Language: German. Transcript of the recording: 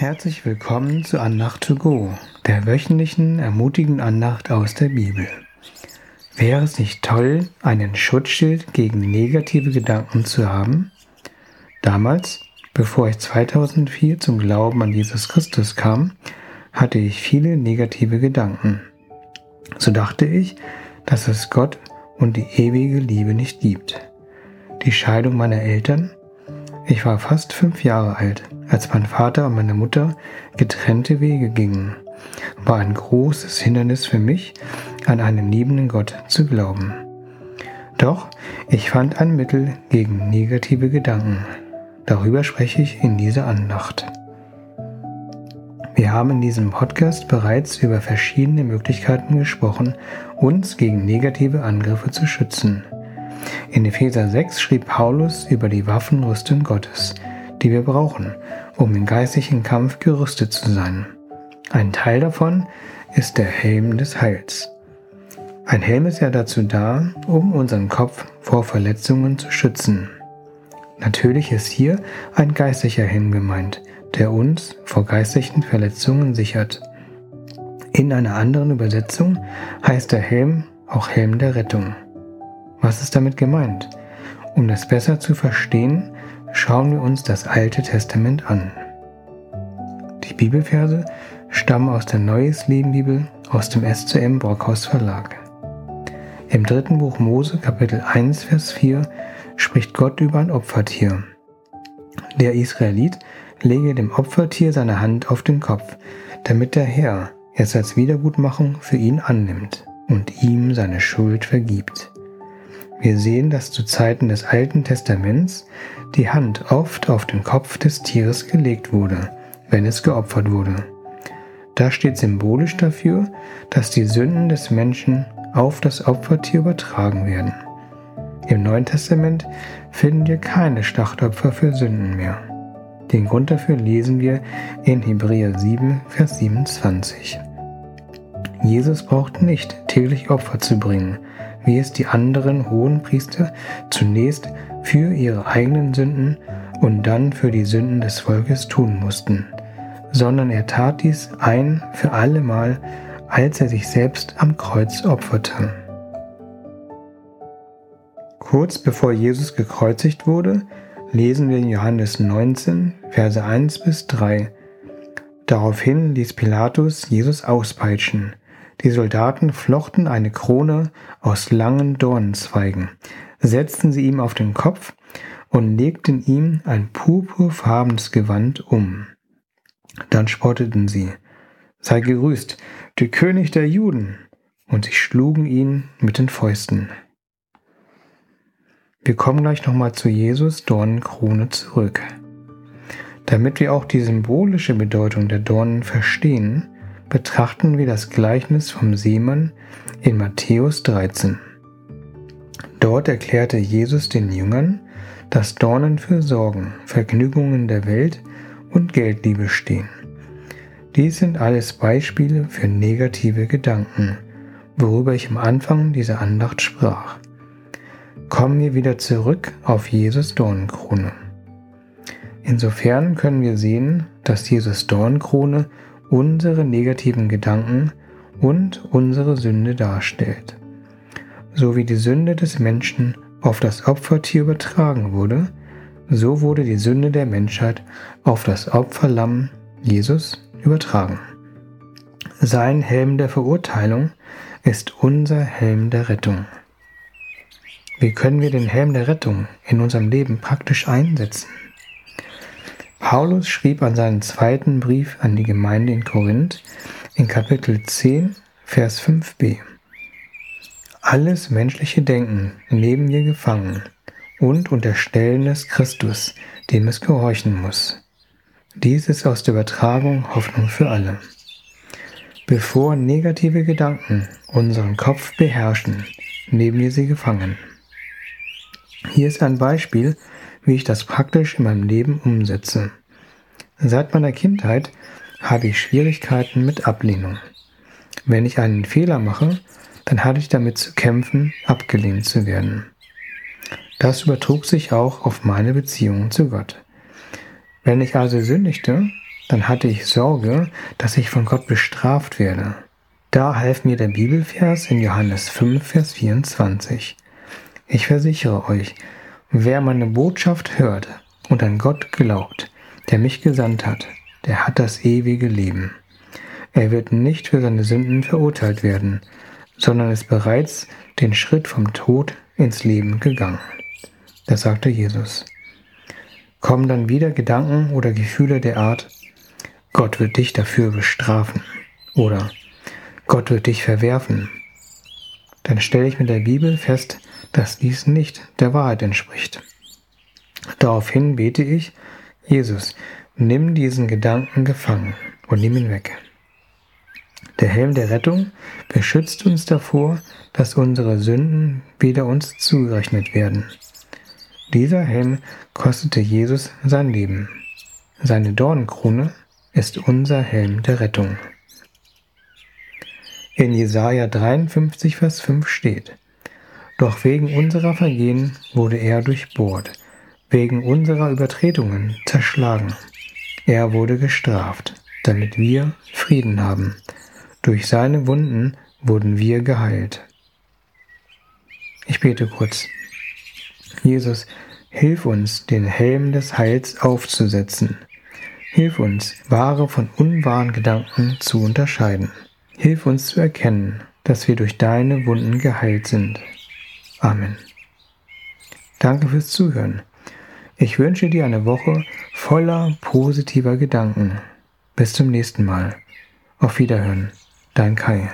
Herzlich willkommen zu Andacht to go, der wöchentlichen ermutigenden Andacht aus der Bibel. Wäre es nicht toll, einen Schutzschild gegen negative Gedanken zu haben? Damals, bevor ich 2004 zum Glauben an Jesus Christus kam, hatte ich viele negative Gedanken. So dachte ich, dass es Gott und die ewige Liebe nicht gibt. Die Scheidung meiner Eltern, ich war fast fünf Jahre alt, als mein Vater und meine Mutter getrennte Wege gingen, war ein großes Hindernis für mich, an einen liebenden Gott zu glauben. Doch ich fand ein Mittel gegen negative Gedanken. Darüber spreche ich in dieser Andacht. Wir haben in diesem Podcast bereits über verschiedene Möglichkeiten gesprochen, uns gegen negative Angriffe zu schützen. In Epheser 6 schrieb Paulus über die Waffenrüstung Gottes, die wir brauchen, um im geistlichen Kampf gerüstet zu sein. Ein Teil davon ist der Helm des Heils. Ein Helm ist ja dazu da, um unseren Kopf vor Verletzungen zu schützen. Natürlich ist hier ein geistlicher Helm gemeint, der uns vor geistlichen Verletzungen sichert. In einer anderen Übersetzung heißt der Helm auch Helm der Rettung. Was ist damit gemeint? Um das besser zu verstehen, schauen wir uns das Alte Testament an. Die Bibelverse stammen aus der Neues Leben Bibel aus dem SCM Brockhaus Verlag. Im dritten Buch Mose Kapitel 1 Vers 4 spricht Gott über ein Opfertier. Der Israelit lege dem Opfertier seine Hand auf den Kopf, damit der Herr es als Wiedergutmachung für ihn annimmt und ihm seine Schuld vergibt. Wir sehen, dass zu Zeiten des Alten Testaments die Hand oft auf den Kopf des Tieres gelegt wurde, wenn es geopfert wurde. Das steht symbolisch dafür, dass die Sünden des Menschen auf das Opfertier übertragen werden. Im Neuen Testament finden wir keine Schlachtopfer für Sünden mehr. Den Grund dafür lesen wir in Hebräer 7, Vers 27. Jesus braucht nicht täglich Opfer zu bringen, wie es die anderen hohen Priester zunächst für ihre eigenen Sünden und dann für die Sünden des Volkes tun mussten, sondern er tat dies ein für allemal, als er sich selbst am Kreuz opferte. Kurz bevor Jesus gekreuzigt wurde, lesen wir in Johannes 19, Verse 1 bis 3. Daraufhin ließ Pilatus Jesus auspeitschen. Die Soldaten flochten eine Krone aus langen Dornenzweigen, setzten sie ihm auf den Kopf und legten ihm ein purpurfarbenes Gewand um. Dann spotteten sie, sei gerüßt, du König der Juden, und sie schlugen ihn mit den Fäusten. Wir kommen gleich nochmal zu Jesus Dornenkrone zurück. Damit wir auch die symbolische Bedeutung der Dornen verstehen, betrachten wir das Gleichnis vom Seemann in Matthäus 13. Dort erklärte Jesus den Jüngern, dass Dornen für Sorgen, Vergnügungen der Welt und Geldliebe stehen. Dies sind alles Beispiele für negative Gedanken, worüber ich am Anfang dieser Andacht sprach. Kommen wir wieder zurück auf Jesus Dornenkrone. Insofern können wir sehen, dass Jesus Dornenkrone unsere negativen Gedanken und unsere Sünde darstellt. So wie die Sünde des Menschen auf das Opfertier übertragen wurde, so wurde die Sünde der Menschheit auf das Opferlamm Jesus übertragen. Sein Helm der Verurteilung ist unser Helm der Rettung. Wie können wir den Helm der Rettung in unserem Leben praktisch einsetzen? Paulus schrieb an seinen zweiten Brief an die Gemeinde in Korinth in Kapitel 10, Vers 5b. Alles menschliche Denken nehmen wir gefangen und unterstellen es Christus, dem es gehorchen muss. Dies ist aus der Übertragung Hoffnung für alle. Bevor negative Gedanken unseren Kopf beherrschen, nehmen wir sie gefangen. Hier ist ein Beispiel, wie ich das praktisch in meinem Leben umsetze. Seit meiner Kindheit habe ich Schwierigkeiten mit Ablehnung. Wenn ich einen Fehler mache, dann hatte ich damit zu kämpfen, abgelehnt zu werden. Das übertrug sich auch auf meine Beziehungen zu Gott. Wenn ich also sündigte, dann hatte ich Sorge, dass ich von Gott bestraft werde. Da half mir der Bibelvers in Johannes 5, Vers 24. Ich versichere euch, wer meine Botschaft hört und an Gott glaubt, der mich gesandt hat, der hat das ewige Leben. Er wird nicht für seine Sünden verurteilt werden, sondern ist bereits den Schritt vom Tod ins Leben gegangen. Das sagte Jesus. Kommen dann wieder Gedanken oder Gefühle der Art, Gott wird dich dafür bestrafen oder Gott wird dich verwerfen, dann stelle ich mit der Bibel fest, dass dies nicht der Wahrheit entspricht. Daraufhin bete ich, Jesus, nimm diesen Gedanken gefangen und nimm ihn weg. Der Helm der Rettung beschützt uns davor, dass unsere Sünden wieder uns zugerechnet werden. Dieser Helm kostete Jesus sein Leben. Seine Dornenkrone ist unser Helm der Rettung. In Jesaja 53, Vers 5 steht: Doch wegen unserer Vergehen wurde er durchbohrt, wegen unserer Übertretungen zerschlagen. Er wurde gestraft, damit wir Frieden haben. Durch seine Wunden wurden wir geheilt. Ich bete kurz. Jesus, hilf uns, den Helm des Heils aufzusetzen. Hilf uns, wahre von unwahren Gedanken zu unterscheiden. Hilf uns zu erkennen, dass wir durch deine Wunden geheilt sind. Amen. Danke fürs Zuhören. Ich wünsche dir eine Woche voller positiver Gedanken. Bis zum nächsten Mal. Auf Wiederhören. Dein Kai.